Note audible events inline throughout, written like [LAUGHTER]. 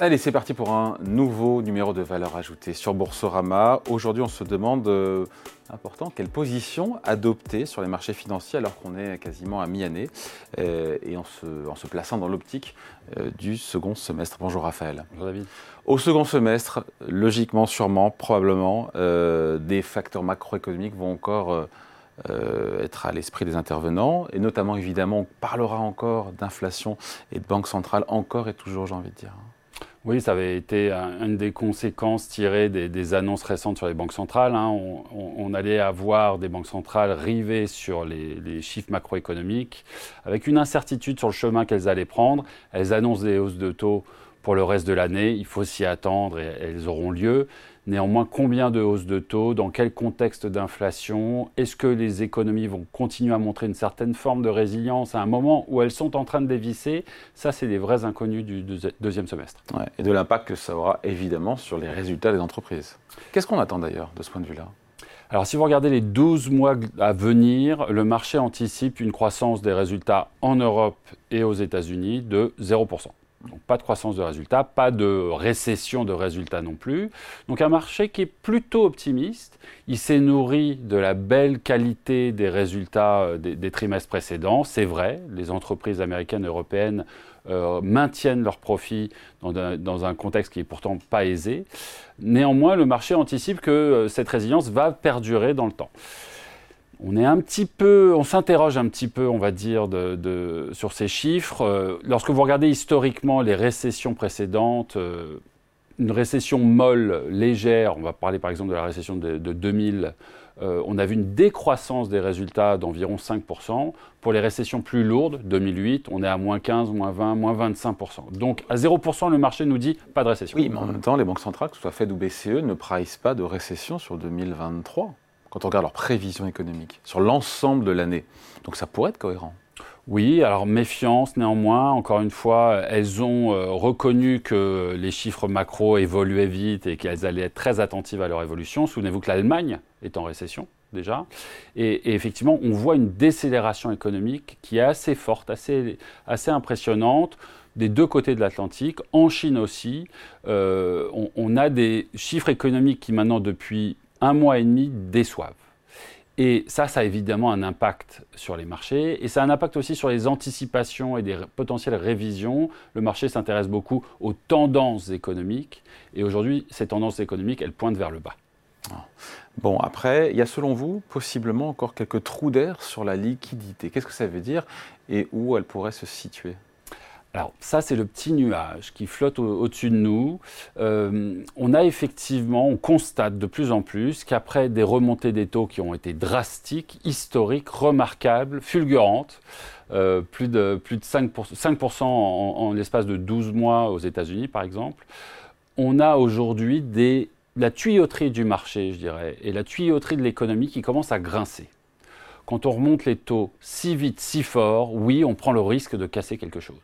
Allez, c'est parti pour un nouveau numéro de valeur ajoutée sur Boursorama. Aujourd'hui, on se demande, euh, important, quelle position adopter sur les marchés financiers alors qu'on est quasiment à mi-année euh, et en se, en se, plaçant dans l'optique euh, du second semestre. Bonjour Raphaël. Bonjour David. Au second semestre, logiquement, sûrement, probablement, des facteurs macroéconomiques vont encore être à l'esprit des intervenants. Et notamment, évidemment, on parlera encore d'inflation et de banque centrale encore et toujours, j'ai envie de dire. Oui, ça avait été une des conséquences tirées des, annonces récentes sur les banques centrales. Hein. On, allait avoir des banques centrales rivées sur les, chiffres macroéconomiques, avec une incertitude sur le chemin qu'elles allaient prendre. Elles annoncent des hausses de taux pour le reste de l'année. Il faut s'y attendre et elles auront lieu. Néanmoins, combien de hausses de taux Dans quel contexte d'inflation Est-ce que les économies vont continuer à montrer une certaine forme de résilience à un moment où elles sont en train de dévisser? Ça, c'est des vrais inconnus du deuxième semestre. et de l'impact que ça aura évidemment sur les résultats des entreprises. Qu'est-ce qu'on attend d'ailleurs de ce point de vue-là? Alors si vous regardez les 12 mois à venir, le marché anticipe une croissance des résultats en Europe et aux États-Unis de 0%. Donc pas de croissance de résultats, pas de récession de résultats non plus. Donc un marché qui est plutôt optimiste. Il s'est nourri de la belle qualité des résultats euh, des, trimestres précédents. C'est vrai, les entreprises américaines et européennes euh, maintiennent leurs profits dans un, contexte qui est pourtant pas aisé. Néanmoins, le marché anticipe que euh, cette résilience va perdurer dans le temps on est un petit peu, on s'interroge un petit peu, on va dire, sur ces chiffres. Euh, lorsque vous regardez historiquement les récessions précédentes, euh, une récession molle, légère, on va parler par exemple de la récession de, 2000, euh, on a vu une décroissance des résultats d'environ 5%. Pour les récessions plus lourdes, 2008, on est à moins 15, moins 20, moins 25%. Donc à 0%, le marché nous dit pas de récession. Oui, mais en même temps, les banques centrales, que ce soit Fed ou BCE, ne price pas de récession sur 2023 quand on regarde leurs prévisions économiques sur l'ensemble de l'année. Donc ça pourrait être cohérent. Oui, alors méfiance néanmoins. Encore une fois, elles ont euh, reconnu que les chiffres macro évoluaient vite et qu'elles allaient être très attentives à leur évolution. Souvenez-vous que l'Allemagne est en récession déjà. Et, effectivement, on voit une décélération économique qui est assez forte, assez, assez impressionnante des deux côtés de l'Atlantique. En Chine aussi, euh, on, on a des chiffres économiques qui maintenant, depuis un mois et demi déçoivent. Et ça, ça a évidemment un impact sur les marchés et ça a un impact aussi sur les anticipations et des potentielles révisions. Le marché s'intéresse beaucoup aux tendances économiques et aujourd'hui, ces tendances économiques, elles pointent vers le bas. Ah. Bon, après, il y a selon vous possiblement encore quelques trous d'air sur la liquidité. Qu'est-ce que ça veut dire et où elle pourrait se situer? Alors ça, c'est le petit nuage qui flotte au-dessus de nous. Euh, on a effectivement, on constate de plus en plus qu'après des remontées des taux qui ont été drastiques, historiques, remarquables, fulgurantes, euh, plus, de, plus de 5%, 5 en, l'espace de 12 mois aux États-Unis, par exemple, on a aujourd'hui la tuyauterie du marché, je dirais, et la tuyauterie de l'économie qui commence à grincer quand on remonte les taux si vite, si fort, oui, on prend le risque de casser quelque chose.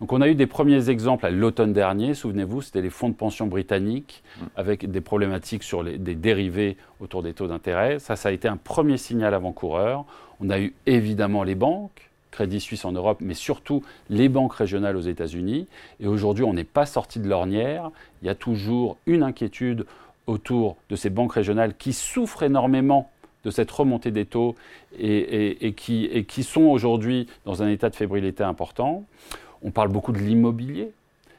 Donc on a eu des premiers exemples à l'automne dernier, souvenez-vous, c'était les fonds de pension britanniques mm. avec des problématiques sur les, des dérivés autour des taux d'intérêt. Ça, ça a été un premier signal avant-coureur. On a eu évidemment les banques, Crédit Suisse en Europe, mais surtout les banques régionales aux États-Unis. Et aujourd'hui, on n'est pas sorti de l'ornière. Il y a toujours une inquiétude autour de ces banques régionales qui souffrent énormément de cette remontée des taux et, qui, et qui sont aujourd'hui dans un état de fébrilité important. On parle beaucoup de l'immobilier.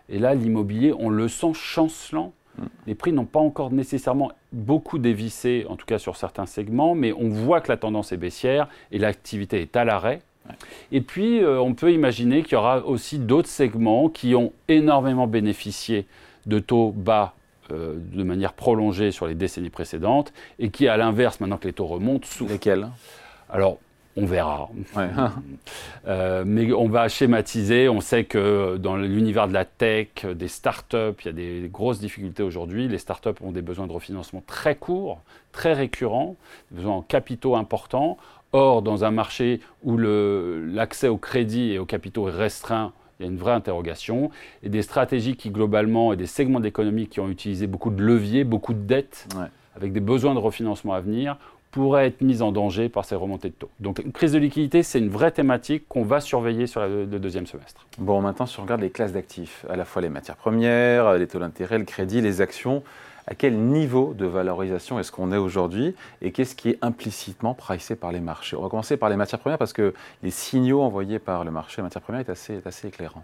Et là, l'immobilier, on le sent chancelant. Les prix n'ont pas encore nécessairement beaucoup dévissé, en tout cas sur certains segments, mais on voit que la tendance est baissière et l'activité est à l'arrêt. Et puis, euh, on peut imaginer qu'il y aura aussi d'autres segments qui ont énormément bénéficié de taux bas euh, de manière prolongée sur les décennies précédentes et qui, à l'inverse, maintenant que les taux remontent, souffrent. Lesquels? Alors, on verra. [LAUGHS] Euh, mais on va schématiser. On sait que dans l'univers de la tech, des startups, il y a des grosses difficultés aujourd'hui. Les startups ont des besoins de refinancement très courts, très récurrents, des besoins en capitaux importants. Or, dans un marché où l'accès au crédit et aux capitaux est restreint, il y a une vraie interrogation. Et des stratégies qui, globalement, et des segments d'économie qui ont utilisé beaucoup de leviers, beaucoup de dettes, avec des besoins de refinancement à venir, pourrait être mise en danger par ces remontées de taux. Donc une crise de liquidité, c'est une vraie thématique qu'on va surveiller sur le deuxième semestre. Bon, maintenant, si on regarde les classes d'actifs, à la fois les matières premières, les taux d'intérêt, le crédit, les actions, à quel niveau de valorisation est-ce qu'on est aujourd'hui et qu'est-ce qui est implicitement pricé par les marchés? On va commencer par les matières premières parce que les signaux envoyés par le marché matières premières est assez, est assez éclairant.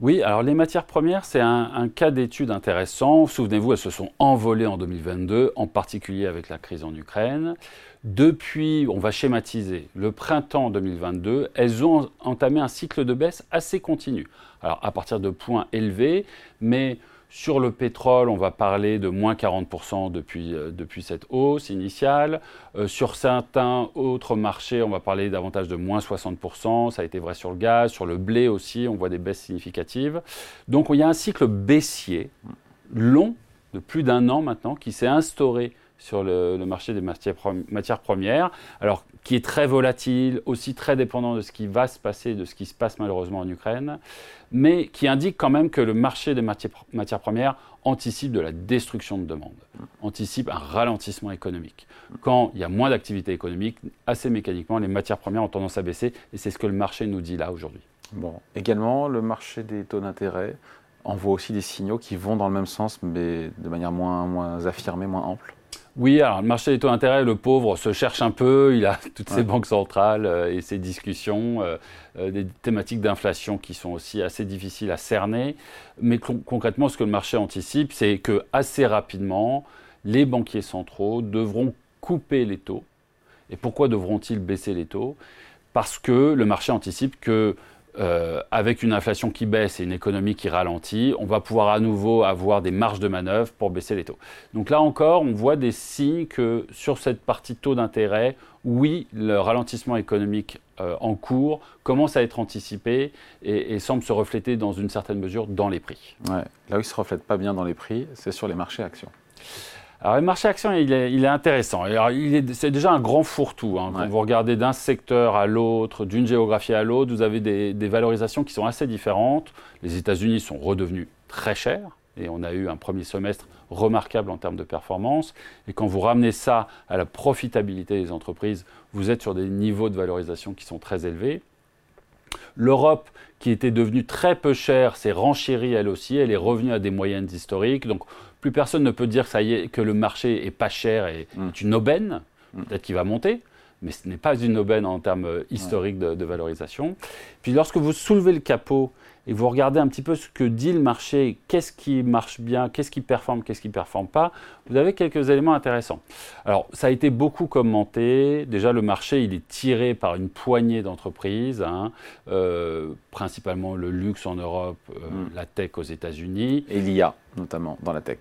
Oui, alors les matières premières, c'est un, cas d'étude intéressant. Souvenez-vous, elles se sont envolées en 2022, en particulier avec la crise en Ukraine. Depuis, on va schématiser, le printemps 2022, elles ont entamé un cycle de baisse assez continu. Alors à partir de points élevés, mais sur le pétrole, on va parler de moins 40% depuis, euh, depuis cette hausse initiale. Euh, sur certains autres marchés, on va parler davantage de moins 60%. Ça a été vrai sur le gaz, sur le blé aussi, on voit des baisses significatives. Donc il y a un cycle baissier long de plus d'un an maintenant qui s'est instauré sur le, marché des matières, premières, alors qui est très volatile, aussi très dépendant de ce qui va se passer, de ce qui se passe malheureusement en Ukraine, mais qui indique quand même que le marché des matières, premières anticipe de la destruction de demande, anticipe un ralentissement économique. Quand il y a moins d'activité économique, assez mécaniquement, les matières premières ont tendance à baisser, et c'est ce que le marché nous dit là aujourd'hui. Bon, également, le marché des taux d'intérêt envoie aussi des signaux qui vont dans le même sens, mais de manière moins, moins affirmée, moins ample. Oui, alors le marché des taux d'intérêt, le pauvre se cherche un peu, il a [LAUGHS] toutes ses banques centrales euh, et ses discussions, euh, euh, des thématiques d'inflation qui sont aussi assez difficiles à cerner. Mais concrètement, ce que le marché anticipe, c'est que assez rapidement, les banquiers centraux devront couper les taux. Et pourquoi devront-ils baisser les taux? Parce que le marché anticipe que euh, avec une inflation qui baisse et une économie qui ralentit, on va pouvoir à nouveau avoir des marges de manœuvre pour baisser les taux. Donc là encore, on voit des signes que sur cette partie taux d'intérêt, oui, le ralentissement économique euh, en cours commence à être anticipé et, semble se refléter dans une certaine mesure dans les prix. Là où il ne se reflète pas bien dans les prix, c'est sur les marchés actions. Alors, le marché action, il est, intéressant. C'est déjà un grand fourre-tout. Hein. Quand vous regardez d'un secteur à l'autre, d'une géographie à l'autre, vous avez des, valorisations qui sont assez différentes. Les États-Unis sont redevenus très chers et on a eu un premier semestre remarquable en termes de performance. Et quand vous ramenez ça à la profitabilité des entreprises, vous êtes sur des niveaux de valorisation qui sont très élevés. L'Europe, qui était devenue très peu chère, s'est renchérie elle aussi. Elle est revenue à des moyennes historiques. Donc, plus personne ne peut dire que, ça y est, que le marché est pas cher et mm. est une aubaine. Mm. Peut-être qu'il va monter, mais ce n'est pas une aubaine en termes euh, historiques de, valorisation. Puis lorsque vous soulevez le capot et vous regardez un petit peu ce que dit le marché, qu'est-ce qui marche bien, qu'est-ce qui performe, qu'est-ce qui ne performe pas, vous avez quelques éléments intéressants. Alors, ça a été beaucoup commenté. Déjà, le marché, il est tiré par une poignée d'entreprises, hein. euh, principalement le luxe en Europe, euh, mm. la tech aux États-Unis. Et l'IA, notamment, dans la tech.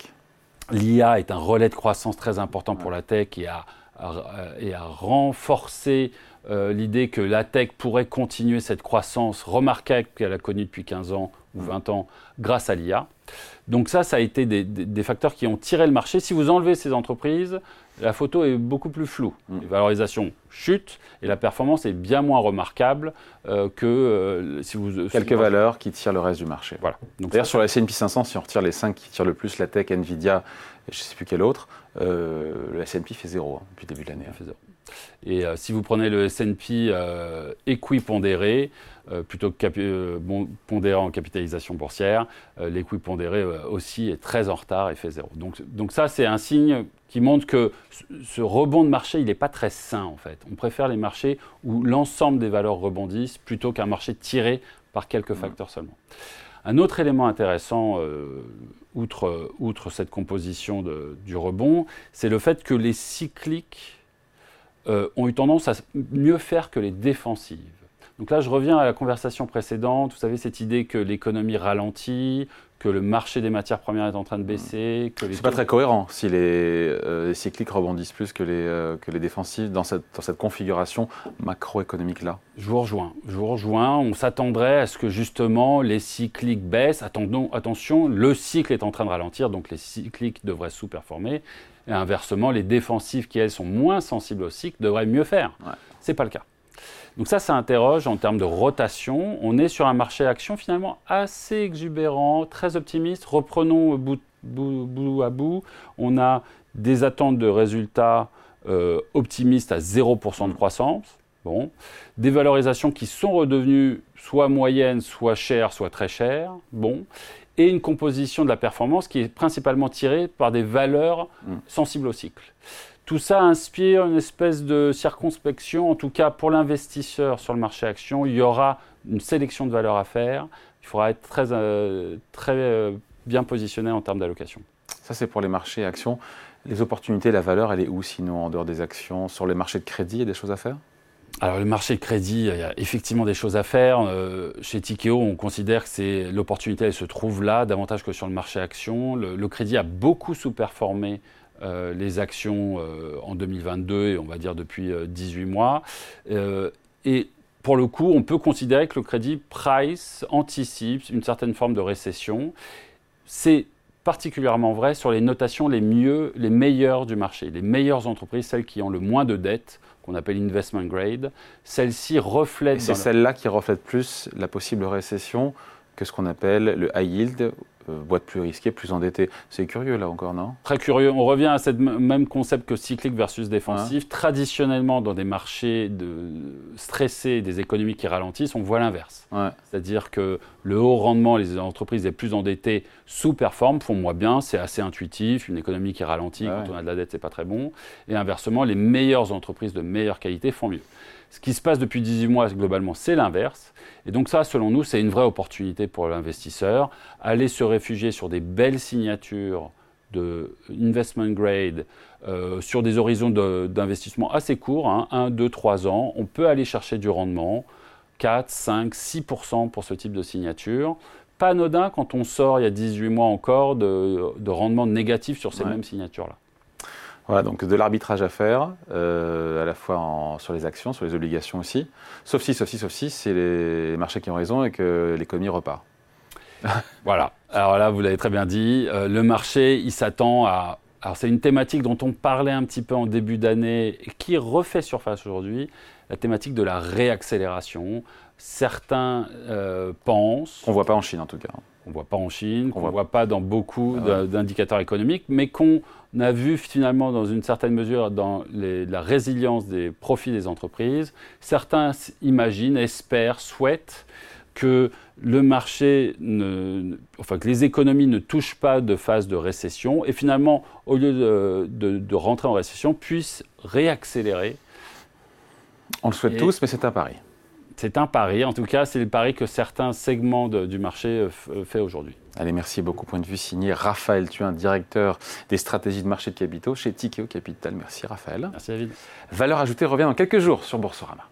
L'IA est un relais de croissance très important pour la tech et a, et a renforcé euh, l'idée que la tech pourrait continuer cette croissance remarquable qu'elle a connue depuis 15 ans ou 20 ans grâce à l'IA. Donc ça, ça a été des, facteurs qui ont tiré le marché. Si vous enlevez ces entreprises, la photo est beaucoup plus floue. Mm. Les valorisations chutent et la performance est bien moins remarquable euh, que euh, si vous... Quelques valeurs qui tirent le reste du marché. Voilà. D'ailleurs, sur la S&P 500, si on retire les 5 qui tirent le plus, la tech, Nvidia, et je ne sais plus quel autre, le S&P fait zéro hein, depuis le début de l'année. Fait zéro. Et euh, si vous prenez le S&P euh, équipondéré, euh, plutôt que pondéré en capitalisation boursière, l'équipondéré aussi est très en retard et fait zéro. Donc, donc ça, c'est un signe qui montre que ce rebond de marché, il n'est pas très sain en fait. On préfère les marchés où l'ensemble des valeurs rebondissent plutôt qu'un marché tiré par quelques mmh. facteurs seulement. Un autre élément intéressant, outre, outre cette composition de, du rebond, c'est le fait que les cycliques euh, ont eu tendance à mieux faire que les défensives. Donc là, je reviens à la conversation précédente. Vous savez, cette idée que l'économie ralentit, que le marché des matières premières est en train de baisser. Ce n'est pas très cohérent si euh, les, cycliques rebondissent plus que les, euh, que les défensives dans cette, dans cette configuration macroéconomique-là. Je vous rejoins. Je vous rejoins. On s'attendrait à ce que justement les cycliques baissent. Attendons, attention, le cycle est en train de ralentir, donc les cycliques devraient sous-performer. Et inversement, les défensives qui, elles, sont moins sensibles au cycle, devraient mieux faire. Ce n'est pas le cas. Donc ça, ça interroge en termes de rotation. On est sur un marché action finalement assez exubérant, très optimiste. Reprenons bout, bout, à bout. On a des attentes de résultats euh, optimistes à 0% de croissance. Bon. Des valorisations qui sont redevenues soit moyennes, soit chères, soit très chères. Bon. Et une composition de la performance qui est principalement tirée par des valeurs Mm. sensibles au cycle. Tout ça inspire une espèce de circonspection, en tout cas pour l'investisseur sur le marché action, il y aura une sélection de valeurs à faire. Il faudra être très, euh, très euh, bien positionné en termes d'allocation. Ça, c'est pour les marchés actions. Les opportunités, la valeur, elle est où sinon en dehors des actions Sur les marchés de crédit, il y a des choses à faire? Alors le marché de crédit, il y a effectivement des choses à faire. Euh, chez Tikeo, on considère que c'est l'opportunité, elle se trouve là davantage que sur le marché action. Le, le crédit a beaucoup sous-performé euh, les actions euh, en 2022 et on va dire depuis euh, 18 mois. Euh, et pour le coup, on peut considérer que le crédit price anticipe une certaine forme de récession. C'est particulièrement vrai sur les notations les mieux, les meilleures du marché, les meilleures entreprises, celles qui ont le moins de dettes, qu'on appelle investment grade. Celles-ci reflètent. c'est celle-là qui reflète plus la possible récession que ce qu'on appelle le high yield, boîte plus risquée, plus endettée. C'est curieux là encore, non? Très curieux. On revient à ce même concept que cyclique versus défensif. Traditionnellement, dans des marchés de stressés, des économies qui ralentissent, on voit l'inverse. Ouais. C'est-à-dire que le haut rendement, les entreprises les plus endettées sous-performent, font moins bien, c'est assez intuitif. Une économie qui ralentit Ouais. quand on a de la dette, c'est pas très bon. Et inversement, les meilleures entreprises de meilleure qualité font mieux. Ce qui se passe depuis 18 mois, globalement, c'est l'inverse. Et donc ça, selon nous, c'est une vraie opportunité pour l'investisseur. Aller se réfugier sur des belles signatures de investment grade euh, sur des horizons de- d'investissement assez courts, hein, 1, 2, 3 ans. On peut aller chercher du rendement, 4, 5, 6% pour ce type de signature. Pas anodin quand on sort il y a 18 mois encore de, de rendement négatif sur ces Ouais. mêmes signatures-là. Voilà, donc de l'arbitrage à faire, euh, à la fois en- sur les actions, sur les obligations aussi. Sauf si, sauf si, sauf si, c'est les marchés qui ont raison et que l'économie repart. [LAUGHS] Voilà. Alors là, vous l'avez très bien dit, euh, le marché, il s'attend à... Alors c'est une thématique dont on parlait un petit peu en début d'année et qui refait surface aujourd'hui, la thématique de la réaccélération. Certains euh, pensent, Qu'on ne voit pas en Chine en tout cas. qu'on ne voit pas en Chine, qu'on ne voit- voit pas dans beaucoup Ah d'in- d'indicateurs économiques, mais qu'on a vu finalement dans une certaine mesure dans les- la résilience des profits des entreprises. Certains imaginent, espèrent, souhaitent que le marché, ne- enfin que les économies ne touchent pas de phase de récession et finalement, au lieu de, de- de rentrer en récession, puissent réaccélérer. On le souhaite Et- tous, mais c'est un pari. C'est un pari, en tout cas, c'est le pari que certains segments de- du marché euh, euh, fait aujourd'hui. Allez, merci beaucoup. Point de vue signé Raphaël Thuin, directeur des stratégies de marché de capitaux chez Tikeo Capital. Merci Raphaël. Merci David. Valeur ajoutée revient dans quelques jours sur Boursorama.